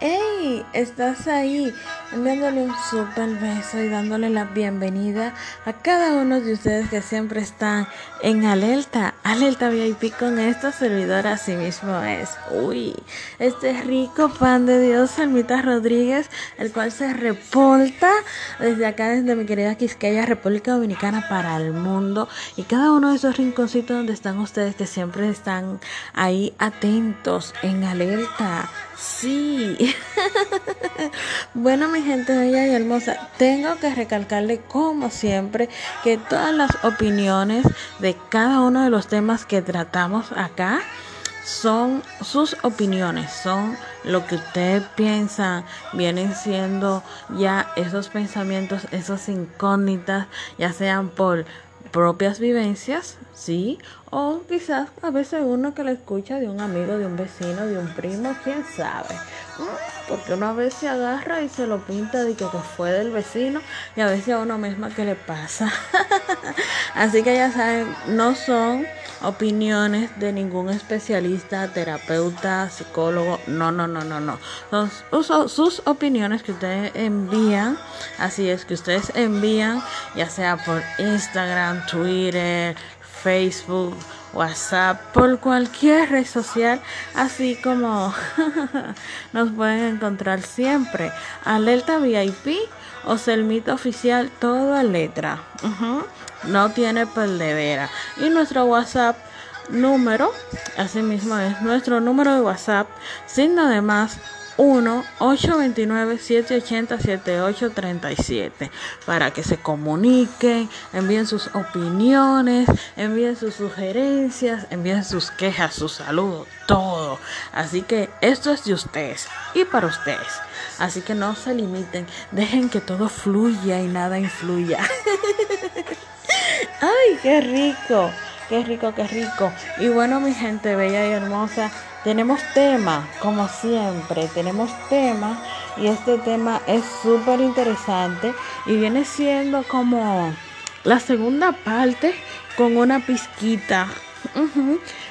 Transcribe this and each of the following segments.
¡Hey! ¿Estás ahí? Enviándole un super beso y dándole la bienvenida a cada uno de ustedes que siempre están en Alerta, Alerta VIP con esta servidora así mismo es. Uy, este rico pan de Dios, Almita Rodríguez, el cual se reporta desde acá, desde mi querida Quisqueya, República Dominicana para el mundo y cada uno de esos rinconcitos donde están ustedes que siempre están ahí atentos en alerta. Sí. bueno, mi gente bella y hermosa, tengo que recalcarle como siempre que todas las opiniones de cada uno de los temas que tratamos acá son sus opiniones, son lo que usted piensa, vienen siendo ya esos pensamientos, esas incógnitas, ya sean por propias vivencias, sí, o quizás a veces uno que le escucha de un amigo, de un vecino, de un primo, quién sabe. Mm, porque una vez se agarra y se lo pinta de que fue del vecino y a veces a uno misma que le pasa. Así que ya saben, no son opiniones de ningún especialista, terapeuta, psicólogo. No, no, no, no, no. Son sus opiniones que ustedes envían. Así es que ustedes envían, ya sea por Instagram, Twitter, Facebook, WhatsApp, por cualquier red social, así como nos pueden encontrar siempre. Alerta VIP o Selmita Oficial, todo a letra. No tiene perdedera. Y nuestro WhatsApp número, así mismo es nuestro número de WhatsApp, signo de más 1-829-780-7837 para que se comuniquen, envíen sus opiniones, envíen sus sugerencias, envíen sus quejas, sus saludos, todo. Así que esto es de ustedes y para ustedes. Así que no se limiten, dejen que todo fluya y nada influya. ¡Ay, qué rico! Qué rico, qué rico. Y bueno, mi gente bella y hermosa, tenemos tema, como siempre, tenemos tema y este tema es súper interesante y viene siendo como la segunda parte con una pizquita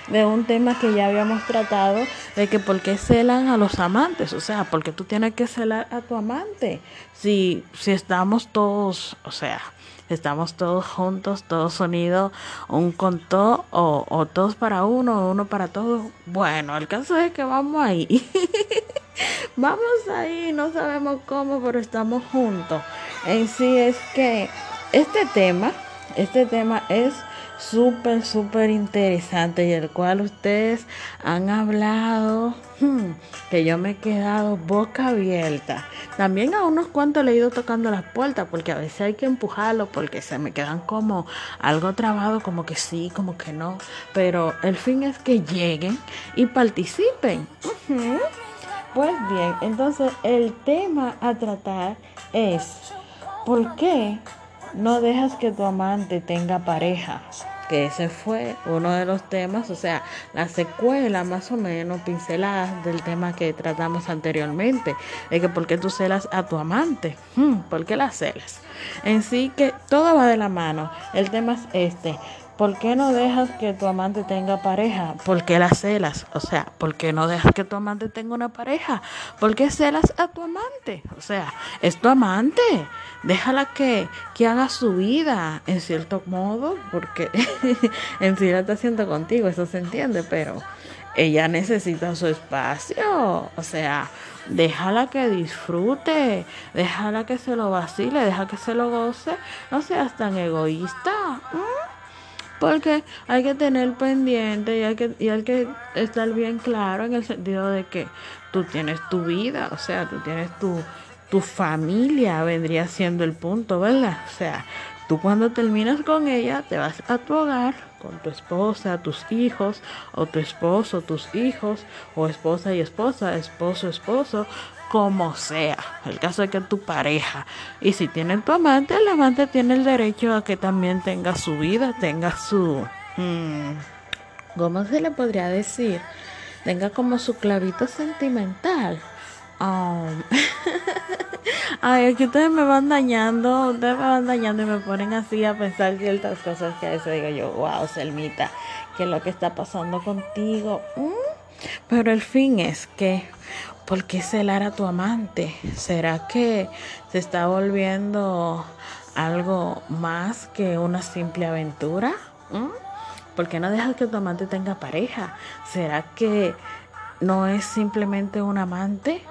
de un tema que ya habíamos tratado de que por qué celan a los amantes, o sea, porque tú tienes que celar a tu amante si si estamos todos, o sea, estamos todos juntos, todos unidos, un con todo, o, todos para uno, uno para todos. Bueno, el caso es que vamos ahí. vamos ahí, no sabemos cómo, pero estamos juntos. En sí es que este tema, este tema es súper, súper interesante y el cual ustedes han hablado, hmm, que yo me he quedado boca abierta. También a unos cuantos le he ido tocando las puertas porque a veces hay que empujarlo porque se me quedan como algo trabado, como que sí, como que no. Pero el fin es que lleguen y participen. Pues bien, entonces el tema a tratar es, ¿por qué no dejas que tu amante tenga pareja? Que ese fue uno de los temas, o sea, la secuela más o menos pinceladas del tema que tratamos anteriormente, de que por qué tú celas a tu amante, hmm, ¿por qué la celas? En sí que todo va de la mano, el tema es este, ¿Por qué no dejas que tu amante tenga pareja? ¿Por qué la celas? O sea, ¿por qué no dejas que tu amante tenga una pareja? ¿Por qué celas a tu amante? O sea, es tu amante. Déjala que, que haga su vida, en cierto modo, porque en sí la está haciendo contigo, eso se entiende, pero ella necesita su espacio. O sea, déjala que disfrute, déjala que se lo vacile, deja que se lo goce. No seas tan egoísta. Porque hay que tener pendiente y hay que, y hay que estar bien claro en el sentido de que tú tienes tu vida, o sea, tú tienes tu, tu familia, vendría siendo el punto, ¿verdad? O sea, tú cuando terminas con ella, te vas a tu hogar con tu esposa, tus hijos, o tu esposo, tus hijos, o esposa y esposa, esposo, esposo, como sea. El caso es que tu pareja. Y si tiene tu amante, el amante tiene el derecho a que también tenga su vida, tenga su... Hmm, ¿Cómo se le podría decir? Tenga como su clavito sentimental. Um, ay, que ustedes me van dañando, ustedes me van dañando y me ponen así a pensar ciertas cosas que a veces digo yo, wow, Selmita, ¿qué es lo que está pasando contigo? Mm, pero el fin es que ¿por qué celar a tu amante? ¿Será que se está volviendo algo más que una simple aventura? ¿Mm? ¿Por qué no dejas que tu amante tenga pareja? ¿Será que no es simplemente un amante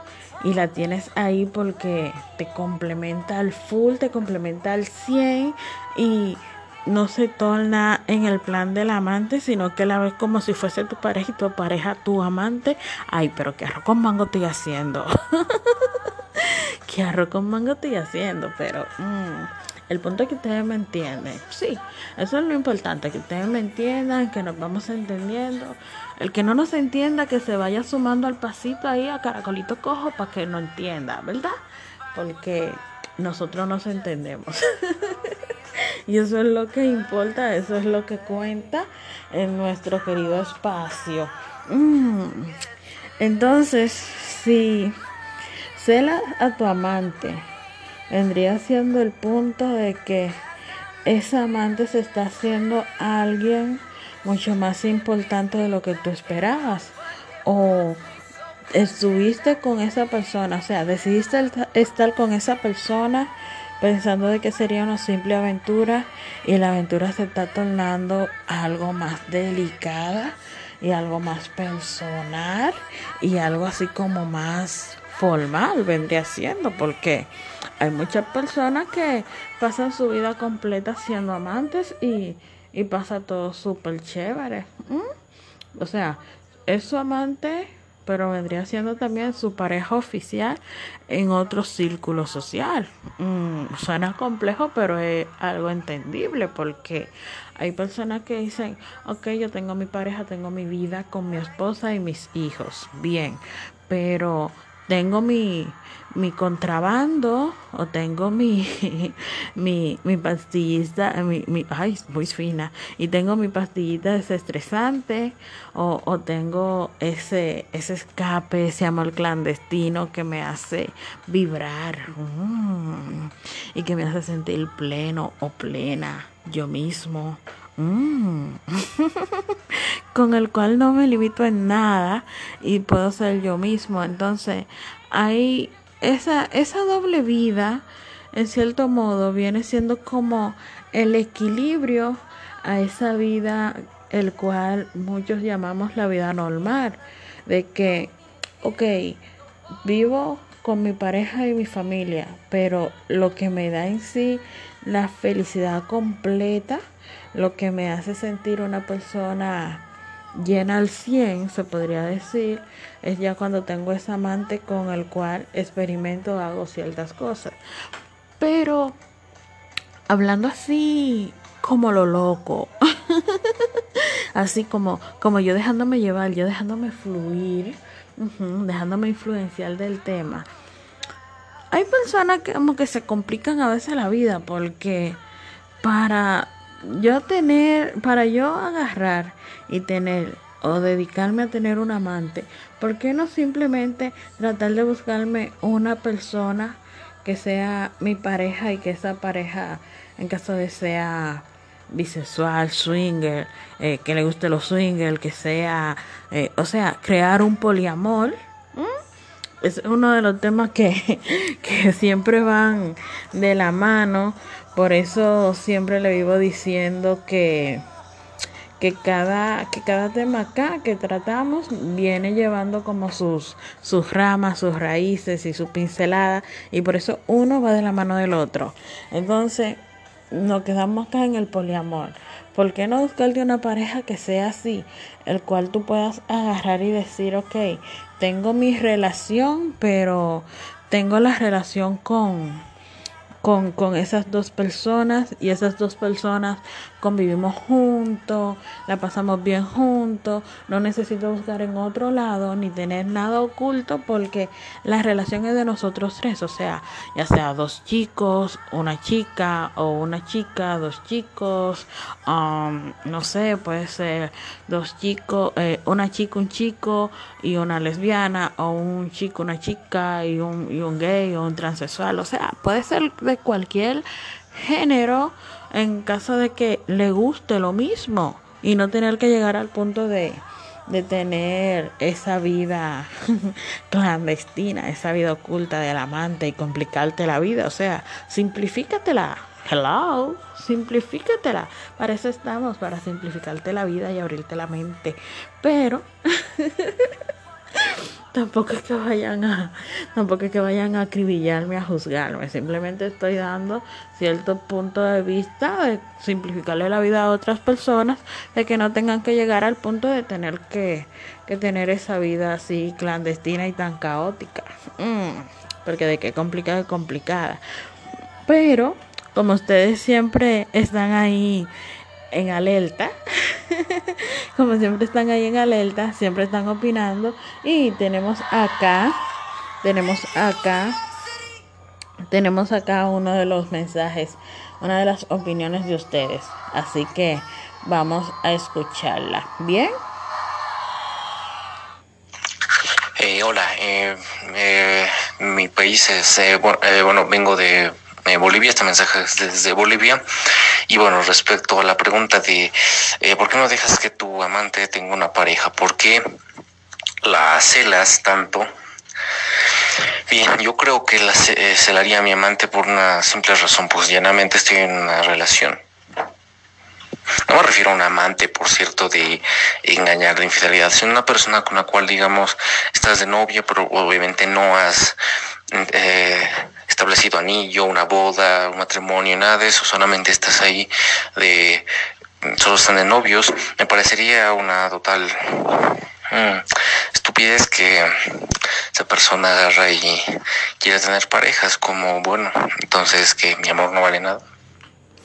y la tienes ahí porque te complementa al full, te complementa al 100 y no se torna en el plan del amante, sino que la ves como si fuese tu pareja y tu pareja tu amante. Ay, pero qué arroz con mango estoy haciendo. qué arroz con mango estoy haciendo, pero mm, el punto es que ustedes me entienden. Sí, eso es lo importante, que ustedes me entiendan, que nos vamos entendiendo. El que no nos entienda, que se vaya sumando al pasito ahí a caracolito cojo para que no entienda, ¿verdad? Porque nosotros nos entendemos. Y eso es lo que importa, eso es lo que cuenta en nuestro querido espacio. Mm. Entonces, si cela a tu amante, vendría siendo el punto de que esa amante se está haciendo alguien mucho más importante de lo que tú esperabas. O estuviste con esa persona, o sea, decidiste estar con esa persona pensando de que sería una simple aventura y la aventura se está tornando algo más delicada y algo más personal y algo así como más formal vendría siendo porque hay muchas personas que pasan su vida completa siendo amantes y, y pasa todo súper chévere. O sea, es su amante pero vendría siendo también su pareja oficial en otro círculo social. Mm, suena complejo, pero es algo entendible porque hay personas que dicen, ok, yo tengo mi pareja, tengo mi vida con mi esposa y mis hijos, bien, pero tengo mi, mi contrabando o tengo mi, mi, mi pastillita, mi, mi, ay, muy fina, y tengo mi pastillita desestresante o, o tengo ese, ese escape, ese amor clandestino que me hace vibrar mm, y que me hace sentir pleno o plena yo mismo. Mm. con el cual no me limito en nada y puedo ser yo mismo. Entonces, hay esa, esa doble vida, en cierto modo, viene siendo como el equilibrio a esa vida, el cual muchos llamamos la vida normal, de que, ok, vivo con mi pareja y mi familia, pero lo que me da en sí la felicidad completa, lo que me hace sentir una persona llena al 100, se podría decir, es ya cuando tengo ese amante con el cual experimento, hago ciertas cosas. Pero hablando así como lo loco, así como, como yo dejándome llevar, yo dejándome fluir, dejándome influenciar del tema. Hay personas que como que se complican a veces la vida porque para yo tener, para yo agarrar y tener o dedicarme a tener un amante, ¿por qué no simplemente tratar de buscarme una persona que sea mi pareja y que esa pareja, en caso de sea bisexual, swinger, eh, que le guste los swinger, que sea, eh, o sea, crear un poliamor? Es uno de los temas que, que siempre van de la mano por eso siempre le vivo diciendo que, que, cada, que cada tema acá que tratamos viene llevando como sus, sus ramas, sus raíces y su pincelada. Y por eso uno va de la mano del otro. Entonces, nos quedamos acá en el poliamor. ¿Por qué no buscarte una pareja que sea así? El cual tú puedas agarrar y decir, ok, tengo mi relación, pero tengo la relación con con, con esas dos personas y esas dos personas convivimos juntos, la pasamos bien juntos, no necesito buscar en otro lado ni tener nada oculto porque la relación es de nosotros tres, o sea, ya sea dos chicos, una chica o una chica, dos chicos, um, no sé, puede ser dos chicos, eh, una chica, un chico y una lesbiana o un chico, una chica y un, y un gay o un transexual, o sea, puede ser de cualquier género en caso de que le guste lo mismo y no tener que llegar al punto de, de tener esa vida clandestina, esa vida oculta del amante y complicarte la vida. O sea, simplifícatela. Hello, simplifícatela. Para eso estamos, para simplificarte la vida y abrirte la mente. Pero tampoco es que vayan a tampoco es que vayan a acribillarme a juzgarme. Simplemente estoy dando cierto punto de vista de simplificarle la vida a otras personas de que no tengan que llegar al punto de tener que, que tener esa vida así clandestina y tan caótica. Mm, porque de qué complicada complicada. Pero como ustedes siempre están ahí en alerta como siempre están ahí en alerta, siempre están opinando. Y tenemos acá, tenemos acá, tenemos acá uno de los mensajes, una de las opiniones de ustedes. Así que vamos a escucharla. ¿Bien? Eh, hola, eh, eh, mi país es, bueno, vengo de Bolivia, este mensaje es desde Bolivia. Y bueno, respecto a la pregunta de eh, por qué no dejas que tu amante tenga una pareja, ¿por qué la celas tanto? Bien, yo creo que la eh, celaría mi amante por una simple razón, pues llanamente estoy en una relación. No me refiero a un amante, por cierto, de engañar, de infidelidad, sino una persona con la cual, digamos, estás de novia, pero obviamente no has eh, establecido anillo, una boda, un matrimonio, nada de eso, solamente estás ahí de solo están de novios, me parecería una total mm, estupidez que esa persona agarra y quiere tener parejas como bueno, entonces que mi amor no vale nada.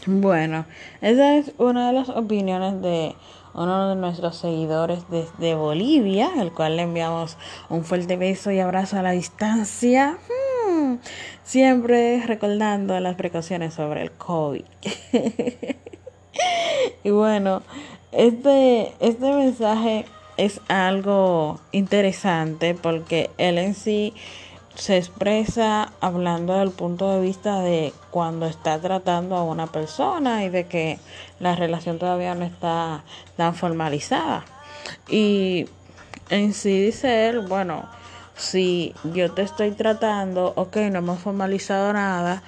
Bueno, esa es una de las opiniones de uno de nuestros seguidores desde Bolivia, el cual le enviamos un fuerte beso y abrazo a la distancia. Siempre recordando las precauciones sobre el COVID. y bueno, este, este mensaje es algo interesante porque él en sí se expresa hablando del punto de vista de cuando está tratando a una persona y de que la relación todavía no está tan formalizada. Y en sí dice él, bueno, si yo te estoy tratando, ok, no hemos formalizado nada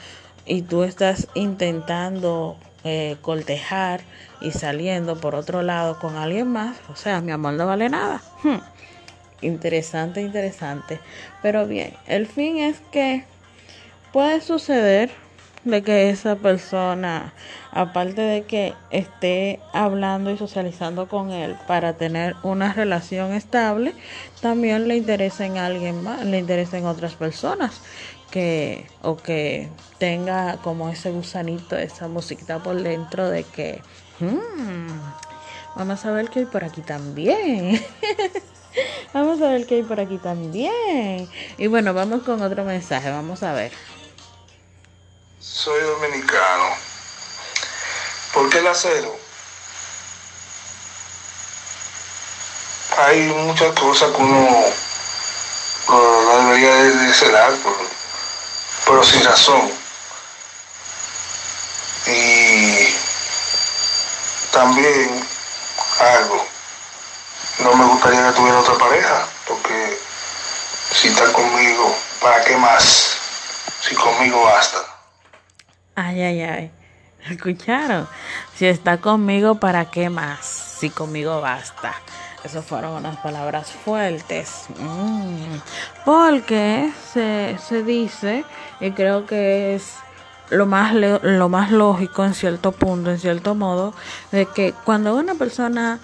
y tú estás intentando eh, cortejar y saliendo por otro lado con alguien más, o sea, mi amor no vale nada. Hmm. Interesante, interesante. Pero bien, el fin es que puede suceder de que esa persona, aparte de que esté hablando y socializando con él para tener una relación estable, también le interesa en alguien más, le interesa en otras personas que o que tenga como ese gusanito, esa musiquita por dentro de que hmm, vamos a ver que hay por aquí también. vamos a ver que hay por aquí también. Y bueno, vamos con otro mensaje, vamos a ver soy dominicano. ¿Por qué el acero? Hay muchas cosas que uno no debería de pero sin razón. Y también algo, no me gustaría que tuviera otra pareja, porque si está conmigo, ¿para qué más? Si conmigo basta. Ay, ay, ay. ¿Escucharon? Si está conmigo, ¿para qué más? Si conmigo basta. Esas fueron unas palabras fuertes. Mm. Porque se, se dice, y creo que es lo más, lo más lógico en cierto punto, en cierto modo, de que cuando una persona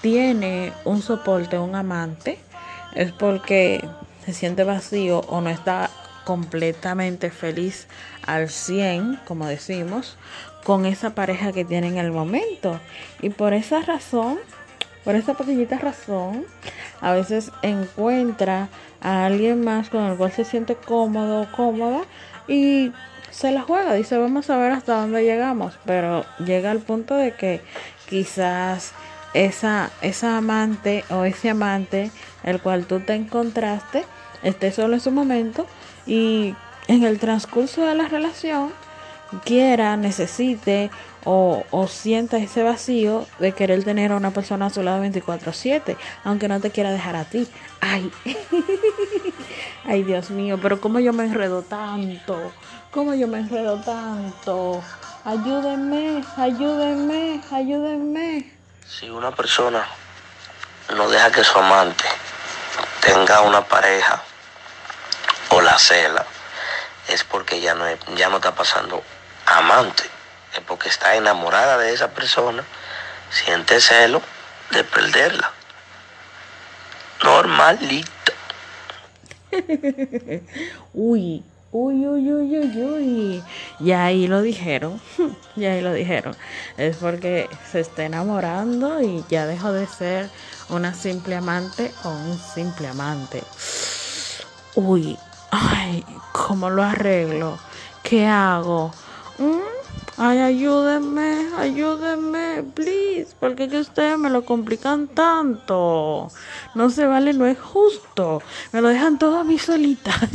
tiene un soporte, un amante, es porque se siente vacío o no está completamente feliz al 100, como decimos, con esa pareja que tiene en el momento. Y por esa razón, por esa pequeñita razón, a veces encuentra a alguien más con el cual se siente cómodo, cómoda y se la juega, dice vamos a ver hasta dónde llegamos, pero llega al punto de que quizás esa, esa amante o ese amante el cual tú te encontraste esté solo en su momento y en el transcurso de la relación quiera, necesite o, o, sienta ese vacío de querer tener a una persona a su lado 24/7, aunque no te quiera dejar a ti. Ay, ay Dios mío, pero cómo yo me enredo tanto, cómo yo me enredo tanto. Ayúdenme, ayúdenme, ayúdenme. Si una persona no deja que su amante tenga una pareja o la cela, es porque ya no, ya no está pasando amante, es porque está enamorada de esa persona, siente celo de perderla. Normalito. uy, uy, uy, uy, uy, uy. Y ahí lo dijeron, y ahí lo dijeron. Es porque se está enamorando y ya dejó de ser una simple amante o un simple amante. Uy, ay, ¿cómo lo arreglo? ¿Qué hago? ¿Mm? Ay, ayúdenme, ayúdenme, please, porque que ustedes me lo complican tanto. No se vale, no es justo. Me lo dejan todo a mí solita.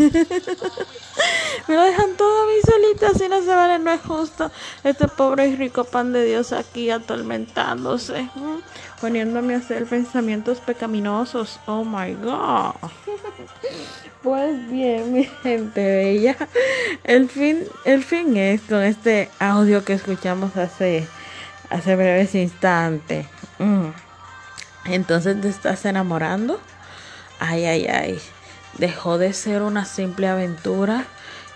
me lo dejan todo a mí solita, si no se vale, no es justo. Este pobre y rico pan de Dios aquí atormentándose, poniéndome a hacer pensamientos pecaminosos. Oh my God. Pues bien, mi gente bella, el fin, el fin es con este audio que escuchamos hace, hace breves instantes. Mm. Entonces te estás enamorando. Ay, ay, ay. Dejó de ser una simple aventura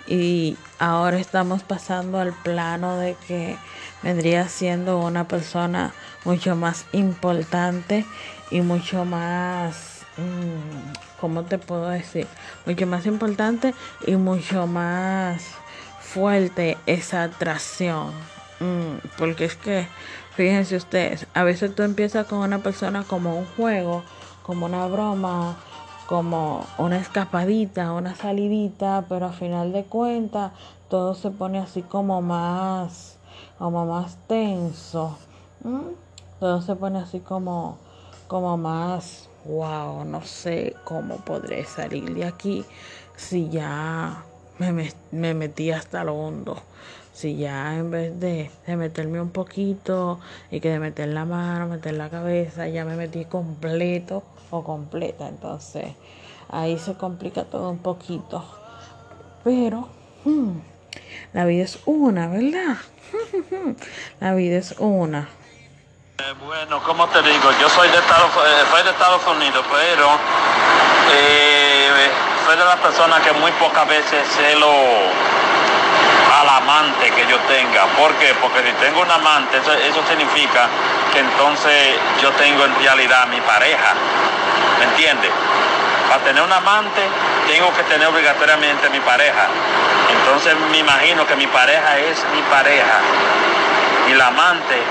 y ahora estamos pasando al plano de que vendría siendo una persona mucho más importante y mucho más Mm, ¿cómo te puedo decir? Mucho más importante y mucho más fuerte esa atracción. Mm, porque es que, fíjense ustedes, a veces tú empiezas con una persona como un juego, como una broma, como una escapadita, una salidita, pero a final de cuentas todo se pone así como más, como más tenso. Todo se pone así como, como más wow, no sé cómo podré salir de aquí si ya me, me, metí hasta lo hondo. Si ya en vez de, de, meterme un poquito y que de meter la mano, meter la cabeza, ya me metí completo o completa. Entonces ahí se complica todo un poquito. Pero hmm, la vida es una, ¿verdad? la vida es una. Eh, bueno, como te digo, yo soy de Estados, eh, soy de Estados Unidos, pero eh, soy de las personas que muy pocas veces celo al amante que yo tenga. ¿Por qué? Porque si tengo un amante, eso, significa que entonces yo tengo en realidad mi pareja. ¿Me entiendes? Para tener un amante tengo que tener obligatoriamente mi pareja. Entonces me imagino que mi pareja es mi pareja. Y la amante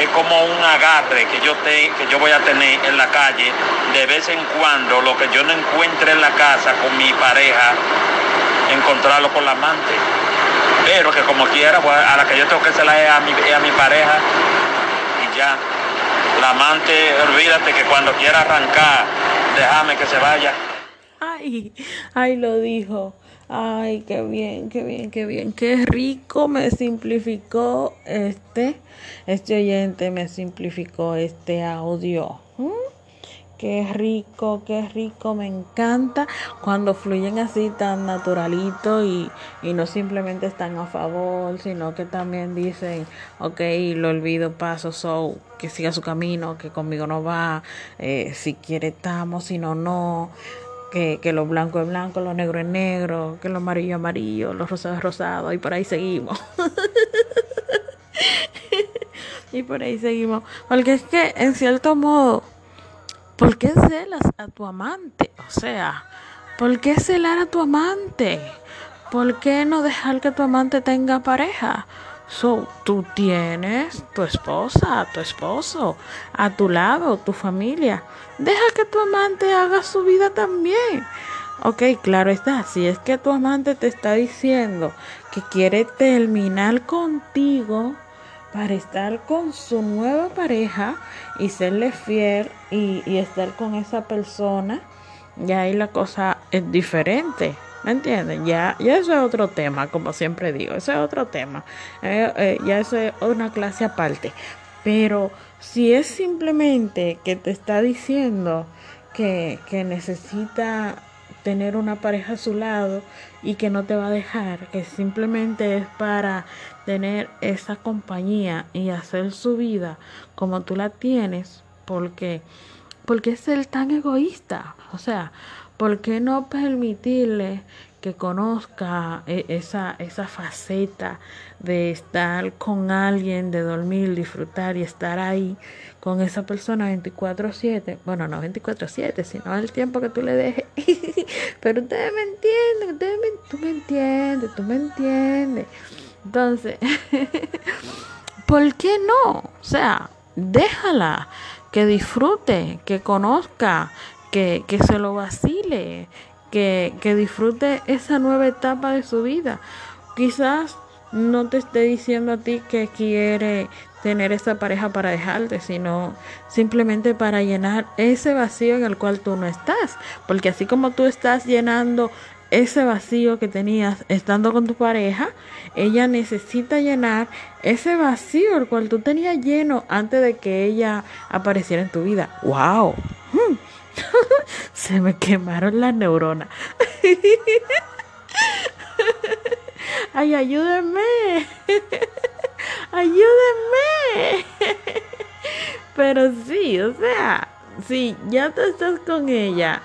es como un agarre que yo, te, que yo voy a tener en la calle de vez en cuando, lo que yo no encuentre en la casa con mi pareja, encontrarlo con la amante. Pero que como quiera, a la que yo tengo que hacerla es a mi, a mi pareja y ya. La amante, olvídate que cuando quiera arrancar, déjame que se vaya. Ay, ay, lo dijo. Ay, qué bien, qué bien, qué bien, qué rico me simplificó este, este oyente me simplificó este audio. ¿Mm? Qué rico, qué rico, me encanta cuando fluyen así tan naturalito y, y no simplemente están a favor, sino que también dicen, ok, lo olvido, paso, so, que siga su camino, que conmigo no va, eh, si quiere estamos, si no, no que, que lo blanco es blanco, lo negro es negro, que lo amarillo es amarillo, lo rosado es rosado, y por ahí seguimos. y por ahí seguimos. Porque es que, en cierto modo, ¿por qué celas a tu amante? O sea, ¿por qué celar a tu amante? ¿Por qué no dejar que tu amante tenga pareja? So, tú tienes tu esposa, tu esposo, a tu lado, tu familia. Deja que tu amante haga su vida también. Ok, claro está. Si es que tu amante te está diciendo que quiere terminar contigo para estar con su nueva pareja y serle fiel y, y estar con esa persona, ya ahí la cosa es diferente. ¿Me entienden? Ya, ya eso es otro tema, como siempre digo, eso es otro tema. Eh, eh, ya eso es una clase aparte. Pero si es simplemente que te está diciendo que, que necesita tener una pareja a su lado y que no te va a dejar, que simplemente es para tener esa compañía y hacer su vida como tú la tienes, porque porque es el tan egoísta, o sea, ¿por qué no permitirle que conozca e, esa, esa faceta de estar con alguien, de dormir, disfrutar y estar ahí con esa persona 24/7? Bueno, no 24/7, sino el tiempo que tú le dejes. Pero ustedes me entienden, tú me entiendes, tú me entiendes. Entonces, ¿por qué no? O sea, déjala que disfrute, que conozca, que, que se lo vacile, que, que disfrute esa nueva etapa de su vida. Quizás no te esté diciendo a ti que quiere tener esa pareja para dejarte, sino simplemente para llenar ese vacío en el cual tú no estás. Porque así como tú estás llenando ese vacío que tenías estando con tu pareja, ella necesita llenar ese vacío el cual tú tenías lleno antes de que ella apareciera en tu vida. ¡Wow! Se me quemaron las neuronas. ¡Ay, ayúdenme! ¡Ayúdenme! Pero sí, o sea, si ya tú estás con ella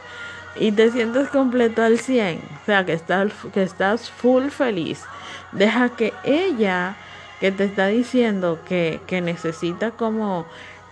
y te sientes completo al 100, o sea, que estás, que estás full feliz, deja que ella, que te está diciendo que, que necesita como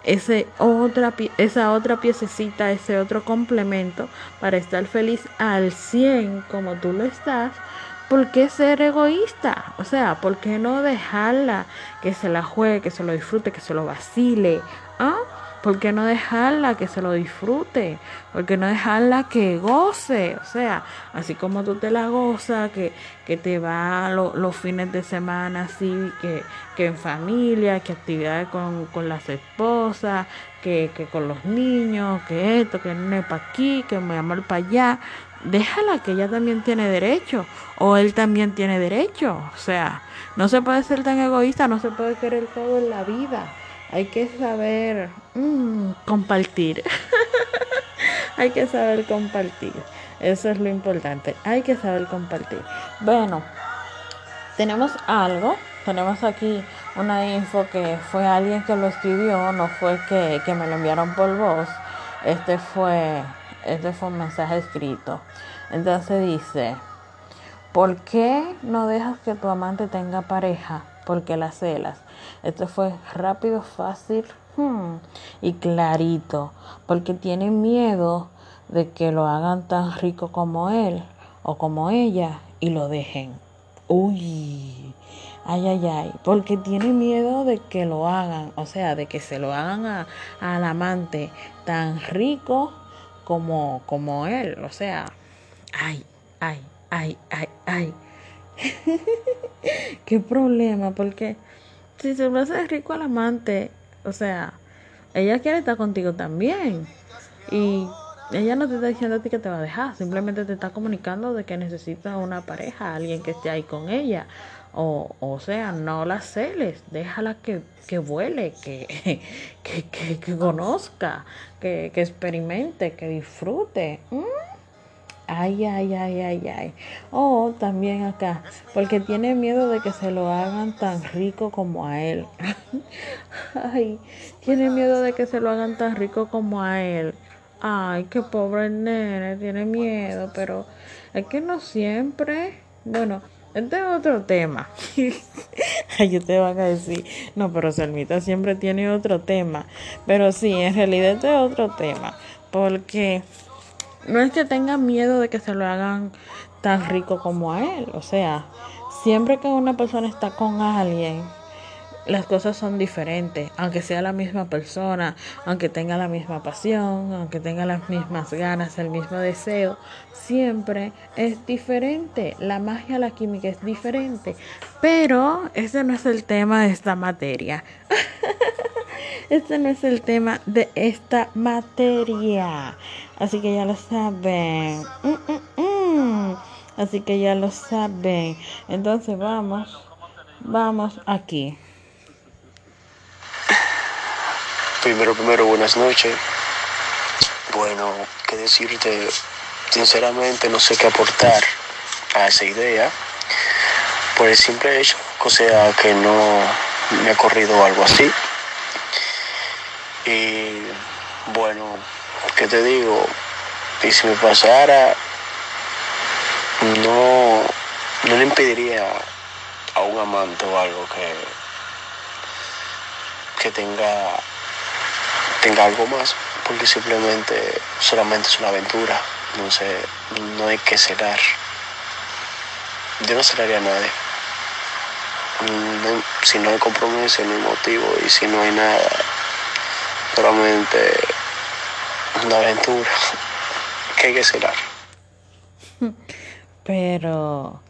ese otra, esa otra piececita, ese otro complemento para estar feliz al 100 como tú lo estás, ¿por qué ser egoísta? O sea, ¿por qué no dejarla que se la juegue, que se lo disfrute, que se lo vacile? ¿Ah? ¿Por qué no dejarla que se lo disfrute? ¿Por qué no dejarla que goce? O sea, así como tú te la gozas, que, que te va los fines de semana así, que, que en familia, que actividades con, con las esposas, que, que con los niños, que esto, que no para aquí, que me amor para allá. Déjala que ella también tiene derecho, o él también tiene derecho. O sea, no se puede ser tan egoísta, no se puede querer todo en la vida hay que saber mm, compartir. hay que saber compartir. Eso es lo importante. Hay que saber compartir. Bueno, tenemos algo. Tenemos aquí una info que fue alguien que lo escribió, no fue que, que me lo enviaron por voz. Este fue, este fue un mensaje escrito. Entonces dice, ¿por qué no dejas que tu amante tenga pareja? Porque la celas. Esto fue rápido, fácil hmm, y clarito, porque tiene miedo de que lo hagan tan rico como él o como ella y lo dejen. Uy, ay, ay, ay, porque tiene miedo de que lo hagan, o sea, de que se lo hagan al amante tan rico como, como él, o sea, ay, ay, ay, ay, ay. Qué problema, porque si se lo hace rico al amante, o sea, ella quiere estar contigo también. Y ella no te está diciendo a ti que te va a dejar, simplemente te está comunicando de que necesita una pareja, alguien que esté ahí con ella. O, o sea, no la celes, déjala que, que vuele, que, que, que, conozca, que, que experimente, que disfrute. Ay, ay, ay, ay, ay. Oh, también acá, porque tiene miedo de que se lo hagan tan rico como a él. ay, tiene miedo de que se lo hagan tan rico como a él. Ay, qué pobre nene, tiene miedo, pero es que no siempre. Bueno, este es otro tema. Ay, te van a decir, no, pero Selmita siempre tiene otro tema. Pero sí, en realidad este es otro tema. Porque no es que tenga miedo de que se lo hagan tan rico como a él. O sea, siempre que una persona está con alguien, las cosas son diferentes, aunque sea la misma persona, aunque tenga la misma pasión, aunque tenga las mismas ganas, el mismo deseo, siempre es diferente. La magia, la química es diferente. Pero ese no es el tema de esta materia. este no es el tema de esta materia. Así que ya lo saben. Mm, mm, mm. Así que ya lo saben. Entonces vamos, vamos aquí. Primero, primero, buenas noches. Bueno, qué decirte, sinceramente no sé qué aportar a esa idea por el simple hecho, o sea, que no me ha corrido algo así. Y bueno, ¿qué te digo? Y si me pasara, no, no le impediría a un amante o algo que, que tenga, tenga algo más, porque simplemente solamente es una aventura, no sé, no hay que cegar. Yo no celaría a nadie. Si no hay compromiso, no hay motivo y si no hay nada, solamente una aventura que hay que celar. Pero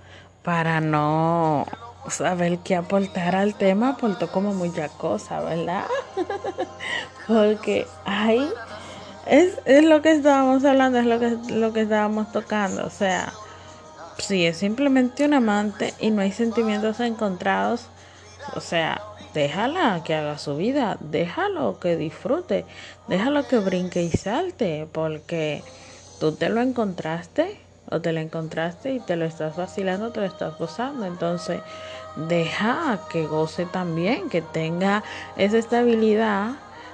para no saber qué aportar al tema, aportó como mucha cosa, ¿verdad? Porque ahí es, es lo que estábamos hablando, es lo que, lo que estábamos tocando. O sea, si es simplemente un amante y no hay sentimientos encontrados, o sea, déjala que haga su vida, déjalo que disfrute, déjalo que brinque y salte, porque tú te lo encontraste o te lo encontraste y te lo estás vacilando, te lo estás gozando. Entonces, deja que goce también, que tenga esa estabilidad,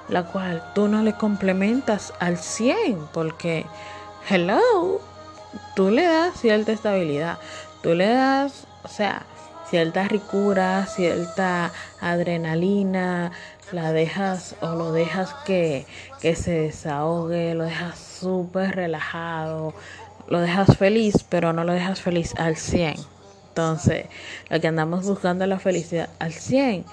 la cual tú no le complementas al 100, porque, hello, tú le das cierta estabilidad, tú le das, o sea, cierta ricura, cierta adrenalina, la dejas o lo dejas que, que se desahogue, lo dejas súper relajado, lo dejas feliz, pero no lo dejas feliz al 100. Entonces, lo que andamos buscando es la felicidad al 100.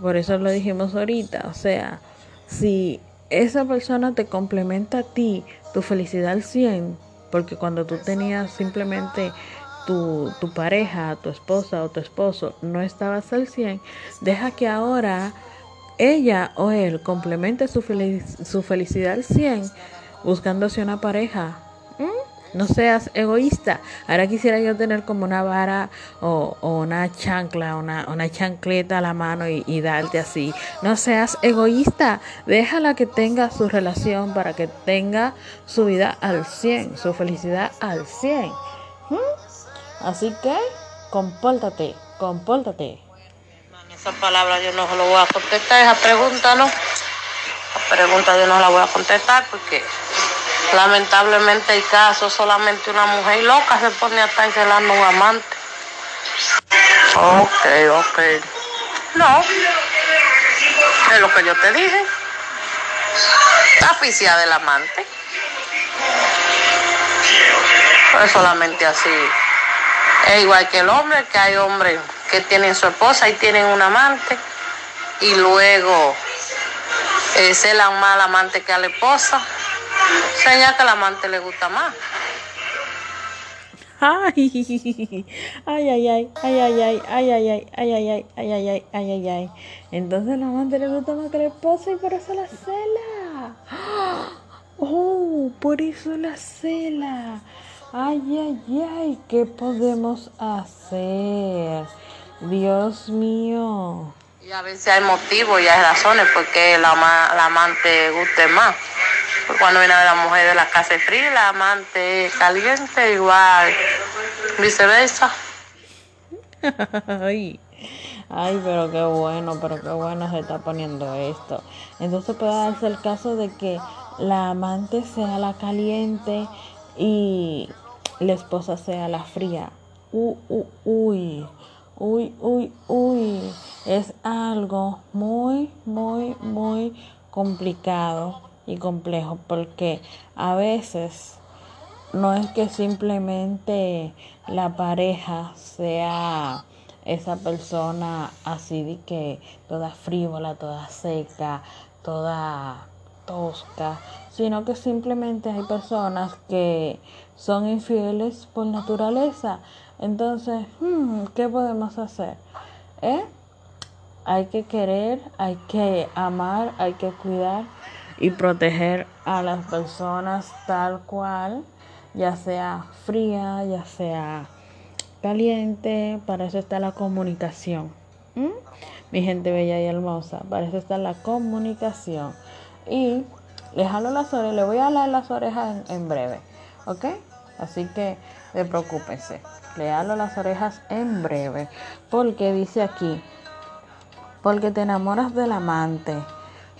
Por eso lo dijimos ahorita, o sea, si esa persona te complementa a ti, tu felicidad al 100, porque cuando tú tenías simplemente tu, tu pareja, tu esposa o tu esposo, no estabas al 100, deja que ahora ella o él complemente su, su felicidad al 100 buscándose una pareja. No seas egoísta. Ahora quisiera yo tener como una vara o, una chancla, una, una chancleta a la mano y, y darte así. No seas egoísta. Déjala que tenga su relación para que tenga su vida al 100, su felicidad al 100. ¿Mm? Así que, compórtate, compórtate. Esa palabra yo no lo voy a contestar, esa pregunta no. Esa pregunta yo no la voy a contestar porque lamentablemente hay casos, solamente una mujer loca se pone a estar celando un amante. Ok, ok. No, es lo que yo te dije. Está del amante. Pues solamente así. Es igual que el hombre, que hay hombres que tienen su esposa y tienen un amante y luego eh, celan más al amante que a la esposa. Señal que al amante le gusta más. Ay, ay, ay, ay, ay, ay, ay, ay, ay, ay, ay, ay, ay, ay, ay, ay. Entonces la amante le gusta más que la esposa y por eso la cela. Oh, por eso la cela. Ay, ay, ay, ¿qué podemos hacer? Dios mío. Y a veces hay motivos y hay razones por qué la, la amante guste más. Cuando viene a la mujer de la casa fría, la amante es caliente, igual viceversa. Ay, ay, pero qué bueno, pero qué bueno se está poniendo esto. Entonces puede darse el caso de que la amante sea la caliente y la esposa sea la fría. Uh, uh, uy, uy, uy, uy. Es algo muy, muy, muy complicado y complejo porque a veces no es que simplemente la pareja sea esa persona así de que toda frívola, toda seca, toda tosca, sino que simplemente hay personas que son infieles por naturaleza. Entonces, hmm, ¿qué podemos hacer? ¿Eh? Hay que querer, hay que amar, hay que cuidar y proteger a las personas tal cual, ya sea fría, ya sea caliente, para eso está la comunicación. Mi gente bella y hermosa, para eso está la comunicación. Y le las voy a jalar las orejas en, breve, ¿ok? Así que no preocúpense, le jalo las orejas en breve, porque dice aquí, porque te enamoras del amante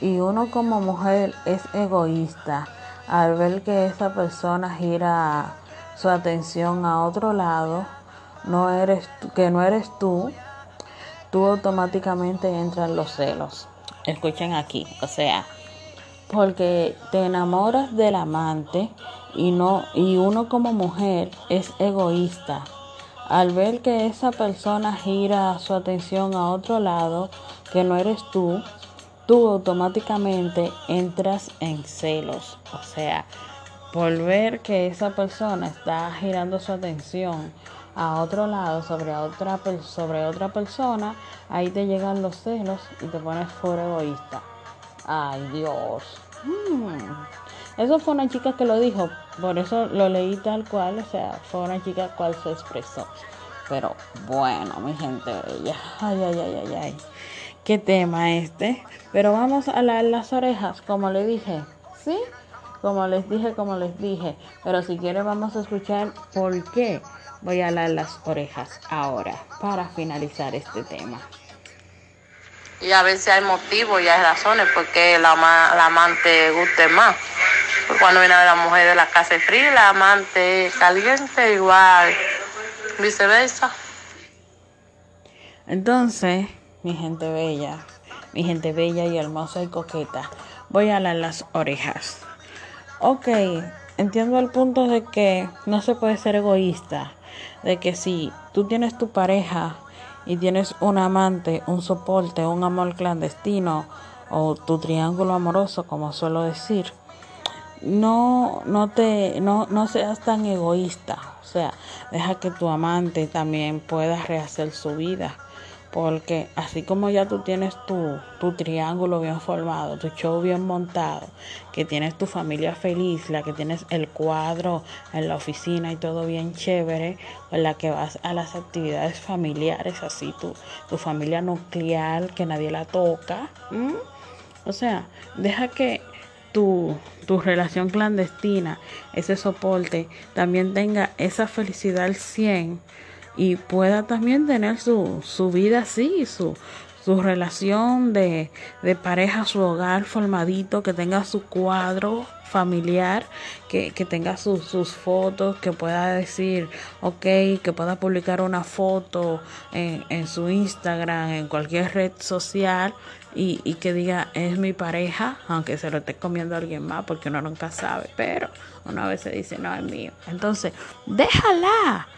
y uno como mujer es egoísta al ver que esa persona gira su atención a otro lado, no eres que no eres tú, tú automáticamente entras en los celos. Escuchen aquí, o sea, porque te enamoras del amante y no y uno como mujer es egoísta. Al ver que esa persona gira su atención a otro lado, que no eres tú, tú automáticamente entras en celos. O sea, por ver que esa persona está girando su atención a otro lado sobre otra sobre otra persona, ahí te llegan los celos y te pones fuera egoísta. Ay Dios. Hmm. Eso fue una chica que lo dijo, por eso lo leí tal cual, o sea, fue una chica cual se expresó. Pero bueno, mi gente bella. Ay, ay, ay, ay, ay qué tema este. Pero vamos a las orejas, como le dije. ¿Sí? Como les dije, como les dije. Pero si quieren vamos a escuchar por qué voy a alar las orejas ahora para finalizar este tema. Y a veces hay motivos y hay razones porque la, la amante guste más. cuando viene la mujer de la casa es fría, la amante caliente, igual viceversa. Entonces, mi gente bella, mi gente bella y hermosa y coqueta. Voy a las orejas. Ok, entiendo el punto de que no se puede ser egoísta. De que si tú tienes tu pareja y tienes un amante, un soporte, un amor clandestino o tu triángulo amoroso, como suelo decir, no, no te, no, no seas tan egoísta. O sea, deja que tu amante también pueda rehacer su vida porque así como ya tú tienes tu, tu, triángulo bien formado, tu show bien montado, que tienes tu familia feliz, la que tienes el cuadro en la oficina y todo bien chévere, con la que vas a las actividades familiares, así tu, tu familia nuclear, que nadie la toca. O sea, deja que tu, tu relación clandestina, ese soporte, también tenga esa felicidad al 100 y pueda también tener su, su vida así, su, su relación de, de, pareja, su hogar formadito, que tenga su cuadro familiar, que, que tenga sus fotos, que pueda decir, ok, que pueda publicar una foto en, en su Instagram, en cualquier red social y, y, que diga, es mi pareja, aunque se lo esté comiendo alguien más, porque uno nunca sabe, pero una vez se dice, no, es mío. Entonces, déjala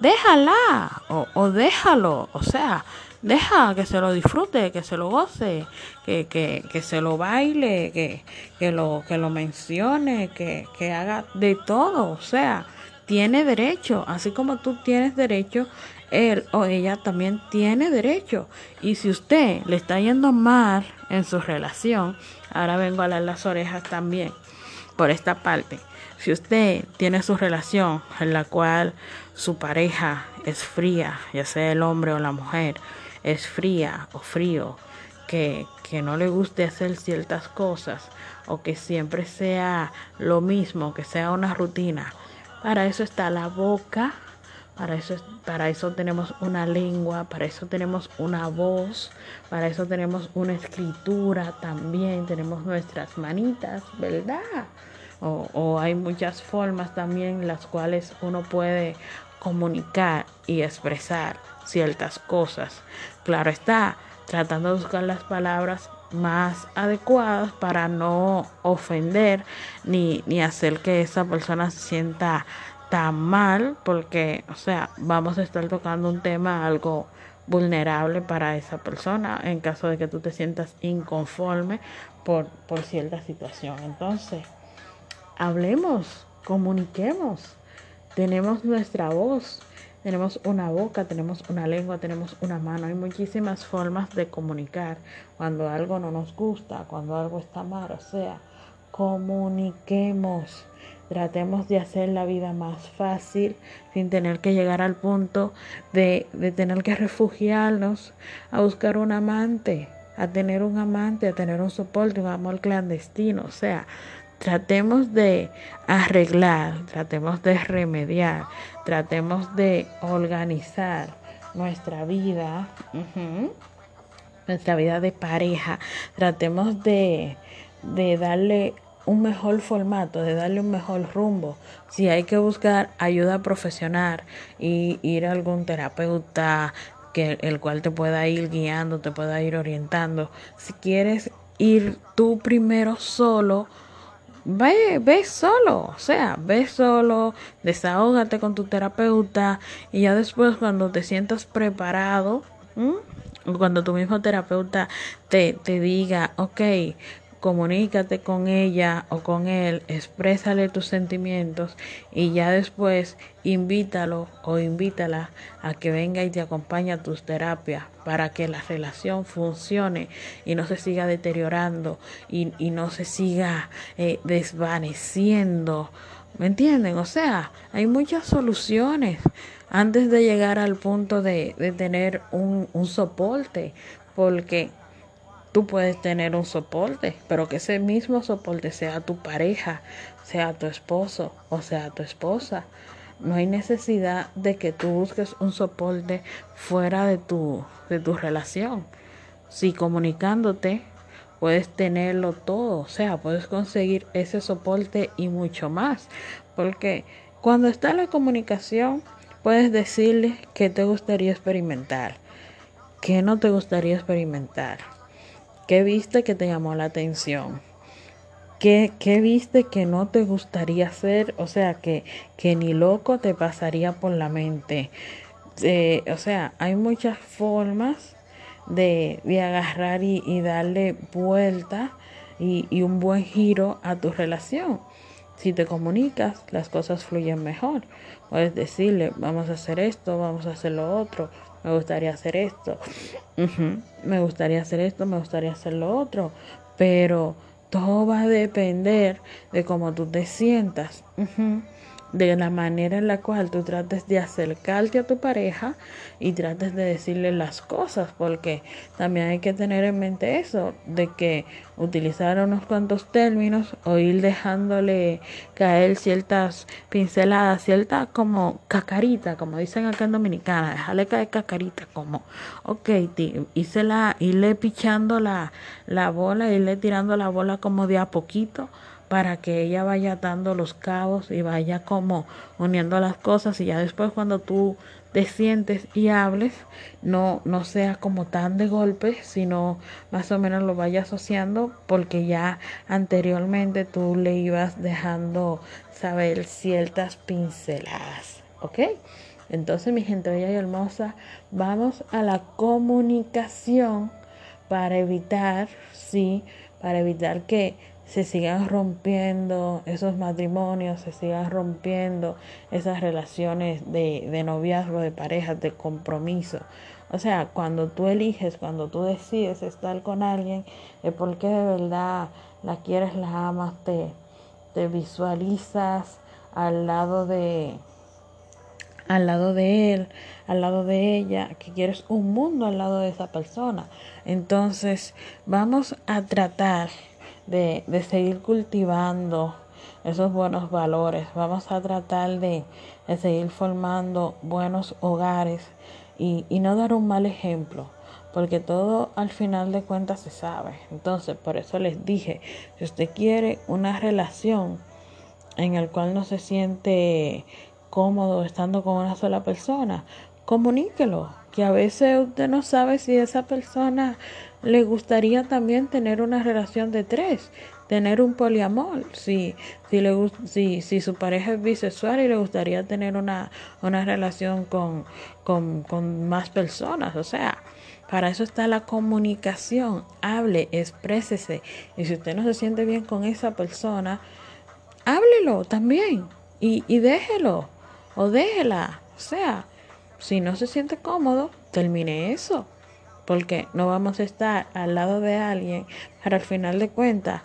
déjala o, o, déjalo, o sea, deja que se lo disfrute, que se lo goce, que, que, que se lo baile, que, que, lo, que lo mencione, que, que haga de todo, o sea, tiene derecho, así como tú tienes derecho, él o ella también tiene derecho. Y si usted le está yendo mal en su relación, ahora vengo a las orejas también por esta parte. Si usted tiene su relación en la cual su pareja es fría, ya sea el hombre o la mujer, es fría o frío, que, que no le guste hacer ciertas cosas o que siempre sea lo mismo, que sea una rutina, para eso está la boca, para eso, para eso tenemos una lengua, para eso tenemos una voz, para eso tenemos una escritura también, tenemos nuestras manitas, ¿verdad? O, hay muchas formas también las cuales uno puede comunicar y expresar ciertas cosas. Claro está, tratando de buscar las palabras más adecuadas para no ofender ni, ni hacer que esa persona se sienta tan mal, porque, o sea, vamos a estar tocando un tema algo vulnerable para esa persona en caso de que tú te sientas inconforme por, por cierta situación. Entonces, hablemos, comuniquemos, tenemos nuestra voz, tenemos una boca, tenemos una lengua, tenemos una mano. Hay muchísimas formas de comunicar cuando algo no nos gusta, cuando algo está mal. O sea, comuniquemos, tratemos de hacer la vida más fácil sin tener que llegar al punto de, de tener que refugiarnos a buscar un amante, a tener un amante, a tener un soporte, un amor clandestino. O sea, tratemos de arreglar, tratemos de remediar, tratemos de organizar nuestra vida, nuestra vida de pareja, tratemos de, de darle un mejor formato, de darle un mejor rumbo. Si hay que buscar ayuda profesional y ir a algún terapeuta que el cual te pueda ir guiando, te pueda ir orientando. Si quieres ir tú primero solo, ve, ve solo, o sea, ve solo, desahógate con tu terapeuta y ya después cuando te sientas preparado, cuando tu mismo terapeuta te, te diga, ok, comunícate con ella o con él, exprésale tus sentimientos y ya después invítalo o invítala a que venga y te acompañe a tus terapias para que la relación funcione y no se siga deteriorando y, no se siga eh, desvaneciendo. ¿Me entienden? O sea, hay muchas soluciones antes de llegar al punto de, de tener un, un soporte, porque Tú puedes tener un soporte, pero que ese mismo soporte sea tu pareja, sea tu esposo o sea tu esposa. No hay necesidad de que tú busques un soporte fuera de tu, de tu relación. Si comunicándote puedes tenerlo todo, o sea, puedes conseguir ese soporte y mucho más. Porque cuando está la comunicación, puedes decirle qué te gustaría experimentar, qué no te gustaría experimentar ¿Qué viste que te llamó la atención? ¿Qué, ¿Qué, viste que no te gustaría hacer? O sea, que, que ni loco te pasaría por la mente. Eh, o sea, hay muchas formas de, de agarrar y, darle vuelta y, y un buen giro a tu relación. Si te comunicas, las cosas fluyen mejor. Puedes decirle, vamos a hacer esto, vamos a hacer lo otro, me gustaría hacer esto, me gustaría hacer esto, me gustaría hacer lo otro, pero todo va a depender de cómo tú te sientas de la manera en la cual tú trates de acercarte a tu pareja y trates de decirle las cosas, porque también hay que tener en mente eso, de que utilizar unos cuantos términos o ir dejándole caer ciertas pinceladas, ciertas como cacarita, como dicen acá en Dominicana, dejarle caer cacarita, como, ok, hice la, irle pichando la, la bola, irle tirando la bola como de a poquito para que ella vaya dando los cabos y vaya como uniendo las cosas y ya después cuando tú te sientes y hables no no sea como tan de golpe sino más o menos lo vaya asociando porque ya anteriormente tú le ibas dejando saber ciertas pinceladas ¿ok? entonces mi gente bella y hermosa vamos a la comunicación para evitar sí para evitar que se sigan rompiendo esos matrimonios, se sigan rompiendo esas relaciones de, de noviazgo, de parejas, de compromiso. O sea, cuando tú eliges, cuando tú decides estar con alguien, es porque de verdad la quieres, la amas, te, te visualizas al lado de al lado de él, al lado de ella, que quieres un mundo al lado de esa persona. Entonces, vamos a tratar de, de seguir cultivando esos buenos valores. Vamos a tratar de, de seguir formando buenos hogares y, y, no dar un mal ejemplo, porque todo al final de cuentas se sabe. Entonces, por eso les dije, si usted quiere una relación en el cual no se siente cómodo estando con una sola persona, comuníquelo, que a veces usted no sabe si esa persona le gustaría también tener una relación de tres, tener un poliamor, si, si, le, si, si su pareja es bisexual y le gustaría tener una, una relación con, con, con más personas, o sea, para eso está la comunicación, hable, exprésese, y si usted no se siente bien con esa persona, háblelo también y, y déjelo o déjela, o sea, si no se siente cómodo, termine eso porque no vamos a estar al lado de alguien para al final de cuentas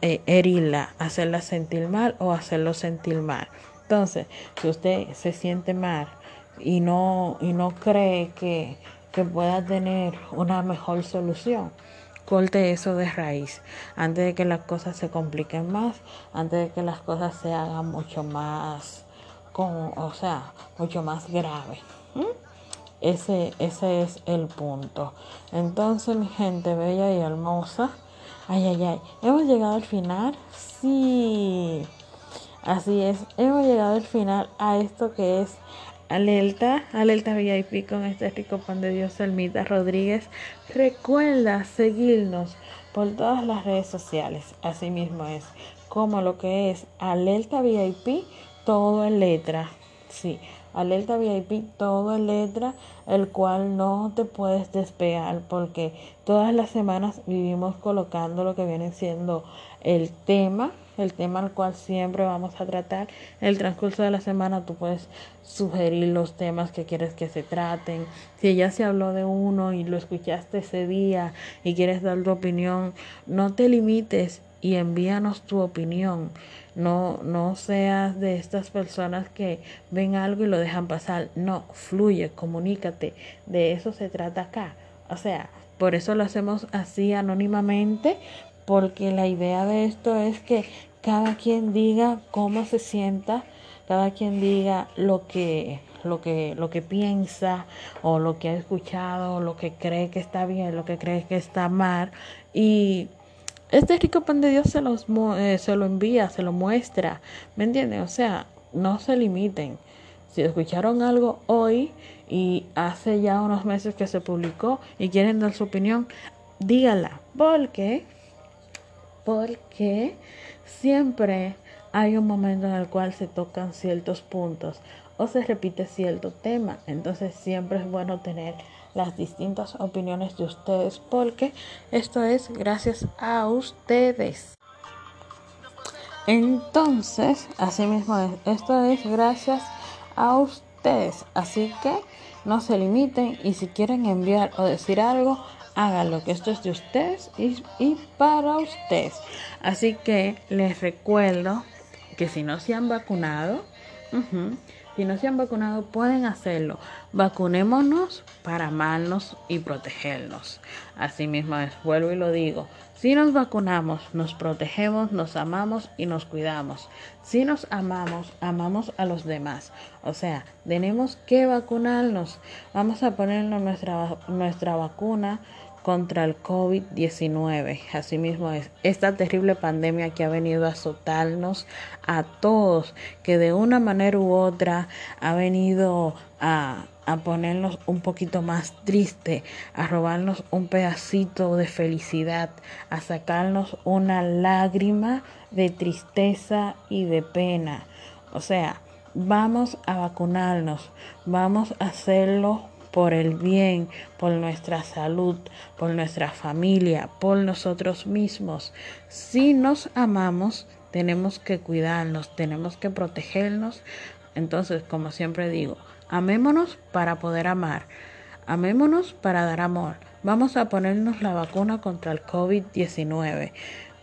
eh, herirla, hacerla sentir mal o hacerlo sentir mal. Entonces, si usted se siente mal y no, y no cree que, que pueda tener una mejor solución, corte eso de raíz antes de que las cosas se compliquen más, antes de que las cosas se hagan mucho más, con, o sea, mucho más grave. Ese, ese es el punto. Entonces, mi gente bella y hermosa, ay, ay, ay, hemos llegado al final. Sí, así es, hemos llegado al final a esto que es Alerta, Alerta VIP con este rico pan de Dios, Elmita Rodríguez. Recuerda seguirnos por todas las redes sociales. Así mismo es como lo que es Alerta VIP, todo en letra. Sí, Alerta VIP, todo letra, el cual no te puedes despegar porque todas las semanas vivimos colocando lo que viene siendo el tema el tema al cual siempre vamos a tratar. En el transcurso de la semana tú puedes sugerir los temas que quieres que se traten. Si ya se habló de uno y lo escuchaste ese día y quieres dar tu opinión, no te limites y envíanos tu opinión. No, no seas de estas personas que ven algo y lo dejan pasar. No, fluye, comunícate. De eso se trata acá. O sea, por eso lo hacemos así anónimamente, porque la idea de esto es que cada quien diga cómo se sienta, cada quien diga lo que lo que lo que piensa o lo que ha escuchado, lo que cree que está bien, lo que cree que está mal y este rico pan de Dios se los eh, se lo envía, se lo muestra, ¿me entienden? O sea, no se limiten. Si escucharon algo hoy y hace ya unos meses que se publicó y quieren dar su opinión, dígala, porque porque siempre hay un momento en el cual se tocan ciertos puntos o se repite cierto tema. Entonces siempre es bueno tener las distintas opiniones de ustedes porque esto es gracias a ustedes. Entonces, así mismo es, esto es gracias a ustedes. Así que no se limiten y si quieren enviar o decir algo, háganlo, que esto es de ustedes y, para ustedes. Así que les recuerdo que si no se han vacunado, si no se han vacunado, pueden hacerlo. Vacunémonos para amarnos y protegernos. Así mismo es, vuelvo y lo digo. Si nos vacunamos, nos protegemos, nos amamos y nos cuidamos. Si nos amamos, amamos a los demás. O sea, tenemos que vacunarnos. Vamos a ponernos nuestra, nuestra vacuna contra el COVID-19. Asimismo es esta terrible pandemia que ha venido a azotarnos a todos, que de una manera u otra ha venido a, a ponernos un poquito más triste, a robarnos un pedacito de felicidad, a sacarnos una lágrima de tristeza y de pena. O sea, vamos a vacunarnos, vamos a hacerlo por el bien, por nuestra salud, por nuestra familia, por nosotros mismos. Si nos amamos, tenemos que cuidarnos, tenemos que protegernos. Entonces, como siempre digo, amémonos para poder amar. Amémonos para dar amor. Vamos a ponernos la vacuna contra el COVID-19.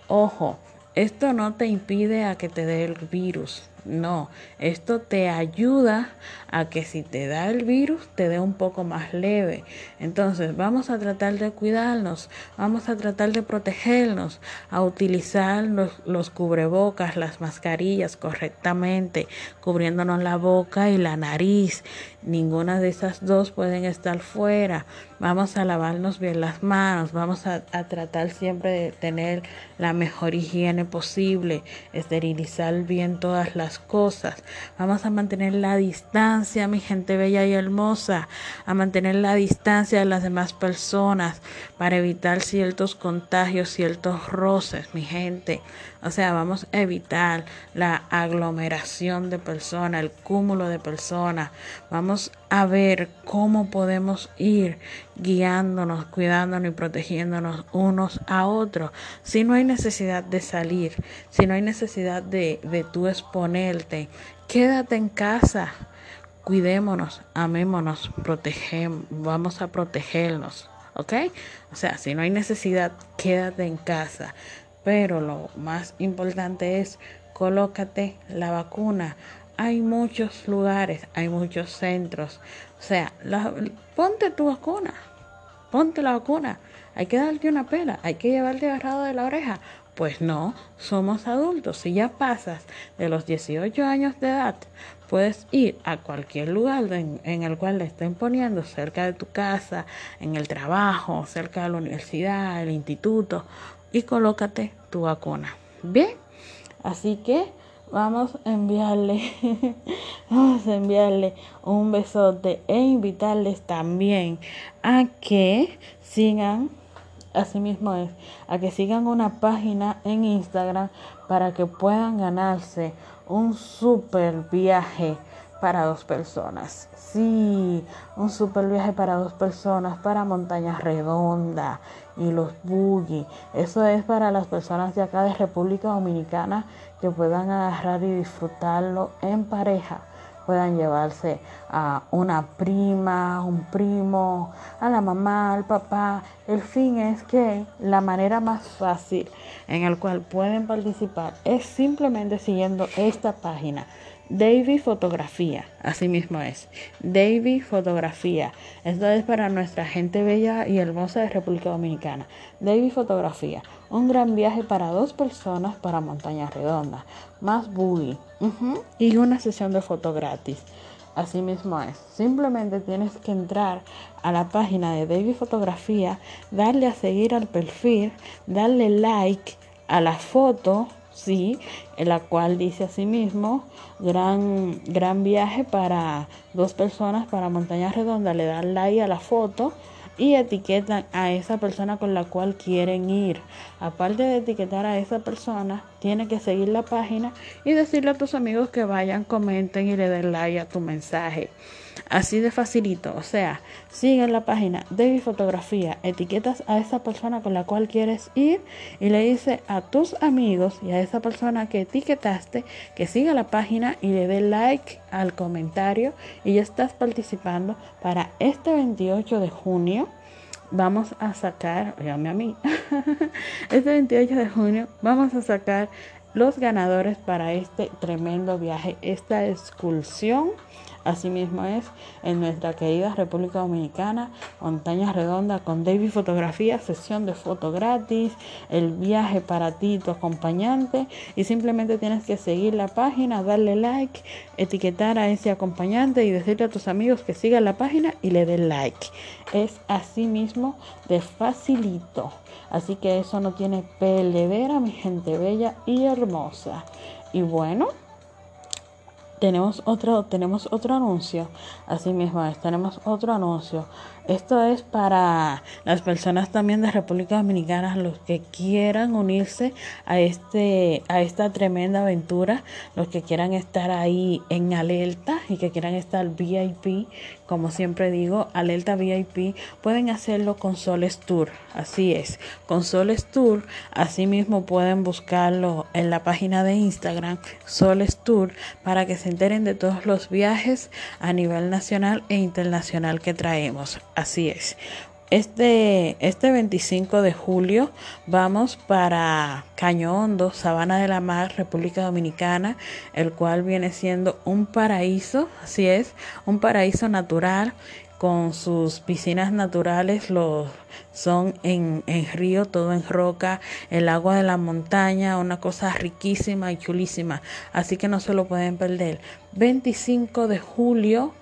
Ojo, esto no te impide a que te dé el virus. No, esto te ayuda a que si te da el virus te dé un poco más leve. Entonces vamos a tratar de cuidarnos, vamos a tratar de protegernos, a utilizar los, los cubrebocas, las mascarillas correctamente, cubriéndonos la boca y la nariz. Ninguna de esas dos pueden estar fuera. Vamos a lavarnos bien las manos, vamos a, a tratar siempre de tener la mejor higiene posible, esterilizar bien todas las cosas. Vamos a mantener la distancia, mi gente bella y hermosa, a mantener la distancia de las demás personas para evitar ciertos contagios, ciertos roces, mi gente. O sea, vamos a evitar la aglomeración de personas, el cúmulo de personas. Vamos a ver cómo podemos ir guiándonos, cuidándonos y protegiéndonos unos a otros. Si no hay necesidad de salir, si no hay necesidad de, de tú exponerte, quédate en casa. Cuidémonos, amémonos, protegemos, vamos a protegernos. ¿ok? O sea, si no hay necesidad, quédate en casa. Pero lo más importante es colócate la vacuna. Hay muchos lugares, hay muchos centros. O sea, ponte tu vacuna. Ponte la vacuna. Hay que darte una pela, hay que llevarte agarrado de la oreja. Pues no, somos adultos. Si ya pasas de los 18 años de edad, puedes ir a cualquier lugar en, en, el cual le estén poniendo cerca de tu casa, en el trabajo, cerca de la universidad, el instituto, y colócate tu vacuna. Bien, así que vamos a enviarle, vamos a enviarle un besote e invitarles también a que sigan Asimismo es a que sigan una página en Instagram para que puedan ganarse un super viaje para dos personas. Sí, un super viaje para dos personas para Montaña Redonda y los Buggy. Eso es para las personas de acá de República Dominicana que puedan agarrar y disfrutarlo en pareja puedan llevarse a una prima, un primo, a la mamá, al papá. El fin es que la manera más fácil en el cual pueden participar es simplemente siguiendo esta página Davy Fotografía, así mismo es. Davy Fotografía. Esto es para nuestra gente bella y hermosa de República Dominicana. Davy Fotografía. Un gran viaje para dos personas para Montaña Redonda. Más buggy. y una sesión de foto gratis. Así mismo es. Simplemente tienes que entrar a la página de Davy Fotografía, darle a seguir al perfil, darle like a la foto sí, en la cual dice asimismo, gran, gran viaje para dos personas para Montaña Redonda, le dan like a la foto y etiquetan a esa persona con la cual quieren ir. Aparte de etiquetar a esa persona, tiene que seguir la página y decirle a tus amigos que vayan, comenten y le den like a tu mensaje. Así de facilito, o sea, sigue la página de mi fotografía, etiquetas a esa persona con la cual quieres ir y le dice a tus amigos y a esa persona que etiquetaste que siga la página y le dé like al comentario y ya estás participando para este 28 de junio. Vamos a sacar, llame a mí, este 28 de junio vamos a sacar los ganadores para este tremendo viaje, esta excursión Asimismo es en nuestra querida República Dominicana, Montaña Redonda con David Fotografía, sesión de foto gratis, el viaje para ti, tu acompañante y simplemente tienes que seguir la página, darle like, etiquetar a ese acompañante y decirle a tus amigos que sigan la página y le den like. Es así mismo de facilito. Así que eso no tiene peledera, mi gente bella y hermosa. Y bueno, tenemos otro, tenemos otro anuncio. Así mismo es, tenemos otro anuncio. Esto es para las personas también de República Dominicana, los que quieran unirse a este, a esta tremenda aventura, los que quieran estar ahí en alerta y que quieran estar VIP, como siempre digo, alerta VIP, pueden hacerlo con Soles Tour. Así es, con Soles Tour. Asimismo pueden buscarlo en la página de Instagram, Soles Tour, para que se enteren de todos los viajes a nivel nacional e internacional que traemos. Así es. Este, este 25 de julio vamos para Caño Hondo, Sabana de la Mar, República Dominicana, el cual viene siendo un paraíso, así es, un paraíso natural con sus piscinas naturales, los son en, en río, todo en roca, el agua de la montaña, una cosa riquísima y chulísima, así que no se lo pueden perder. 25 de julio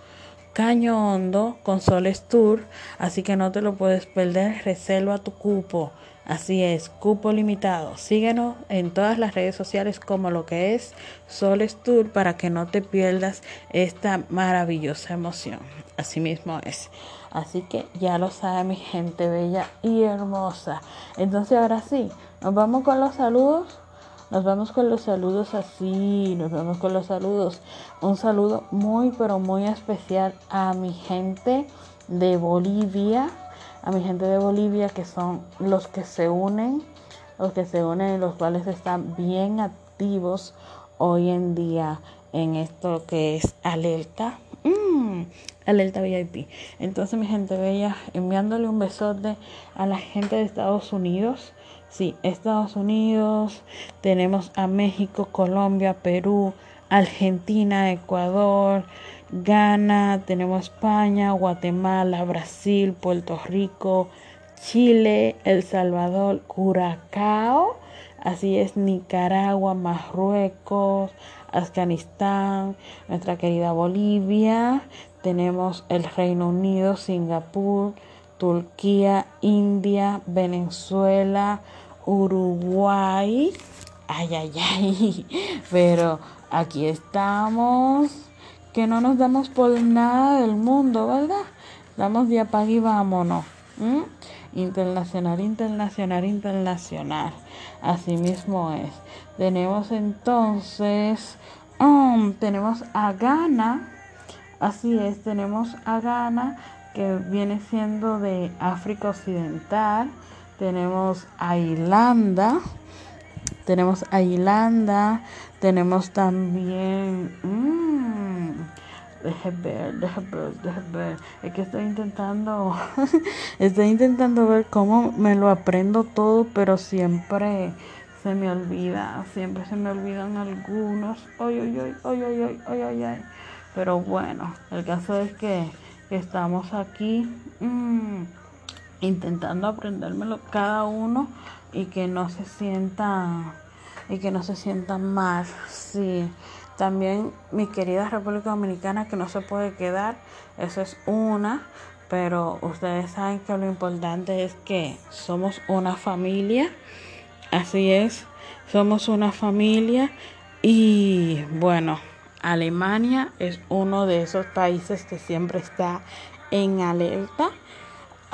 Caño Hondo con Soles Tour, así que no te lo puedes perder, reserva tu cupo. Así es, cupo limitado. Síguenos en todas las redes sociales como lo que es Soles Tour para que no te pierdas esta maravillosa emoción. Así mismo es. Así que ya lo sabe mi gente bella y hermosa. Entonces ahora sí, nos vamos con los saludos. Nos vamos con los saludos así, nos vamos con los saludos. Un saludo muy pero muy especial a mi gente de Bolivia, a mi gente de Bolivia que son los que se unen, los que se unen, los cuales están bien activos hoy en día en esto que es alerta. Mm, alerta VIP. Entonces, mi gente bella, enviándole un besote a la gente de Estados Unidos. Sí, Estados Unidos, tenemos a México, Colombia, Perú, Argentina, Ecuador, Ghana, tenemos España, Guatemala, Brasil, Puerto Rico, Chile, El Salvador, Curacao, así es Nicaragua, Marruecos, Afganistán, nuestra querida Bolivia, tenemos el Reino Unido, Singapur, Turquía, India, Venezuela, Uruguay. Ay, ay, ay. Pero aquí estamos. Que no nos damos por nada del mundo, ¿verdad? Damos de apague y vámonos. Internacional, internacional, internacional. Así mismo es. Tenemos entonces, um, tenemos a Ghana. Así es, tenemos a Ghana que viene siendo de África Occidental. Tenemos a Irlanda. Tenemos a Irlanda. Tenemos también... Mmm, deje ver, deje ver, deje ver. Es que estoy intentando... estoy intentando ver cómo me lo aprendo todo, pero siempre se me olvida. Siempre se me olvidan algunos. Ay, ay, ay, ay, ay, ay, ay, ay. Pero bueno, el caso es que estamos aquí mmm, intentando aprendérmelo cada uno y que no se sientan y que no se sientan mal. Sí, también mi querida República Dominicana que no se puede quedar, eso es una, pero ustedes saben que lo importante es que somos una familia, así es, somos una familia y bueno, Alemania es uno de esos países que siempre está en alerta.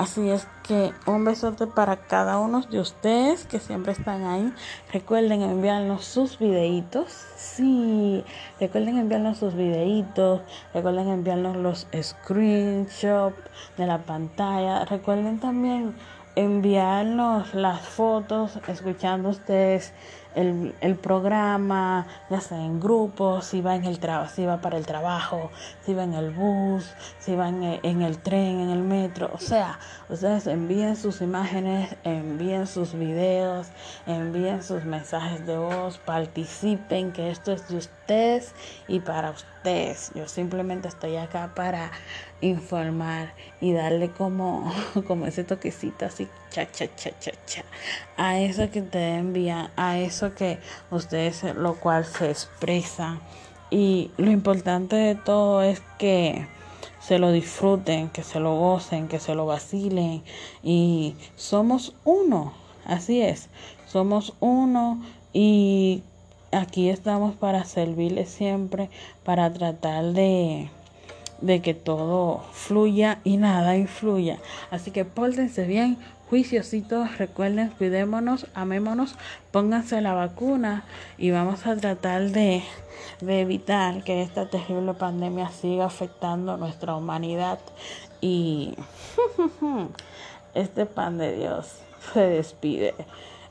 Así es que un besote para cada uno de ustedes que siempre están ahí. Recuerden enviarnos sus videitos. Sí, recuerden enviarnos sus videitos. Recuerden enviarnos los screenshots de la pantalla. Recuerden también enviarnos las fotos escuchando ustedes el, el, programa, ya sea en grupos, si va en el trabajo, si va para el trabajo, si va en el bus, si va en el, en el tren, en el metro, o sea, ustedes envíen sus imágenes, envíen sus videos, envíen sus mensajes de voz, participen, que esto es de ustedes y para ustedes. Yo simplemente estoy acá para informar y darle como, como ese toquecito así, cha, cha, cha, cha, cha, a eso que te envían, a eso que ustedes, lo cual se expresa. Y lo importante de todo es que se lo disfruten, que se lo gocen, que se lo vacilen. Y somos uno, así es, somos uno y aquí estamos para servirles siempre, para tratar de de que todo fluya y nada influya. Así que pórtense bien, juiciositos, recuerden, cuidémonos, amémonos, pónganse la vacuna y vamos a tratar de, de evitar que esta terrible pandemia siga afectando nuestra humanidad y este pan de Dios se despide.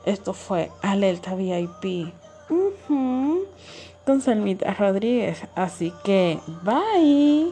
Esto fue Alerta VIP con Salmita Rodríguez. Así que, bye.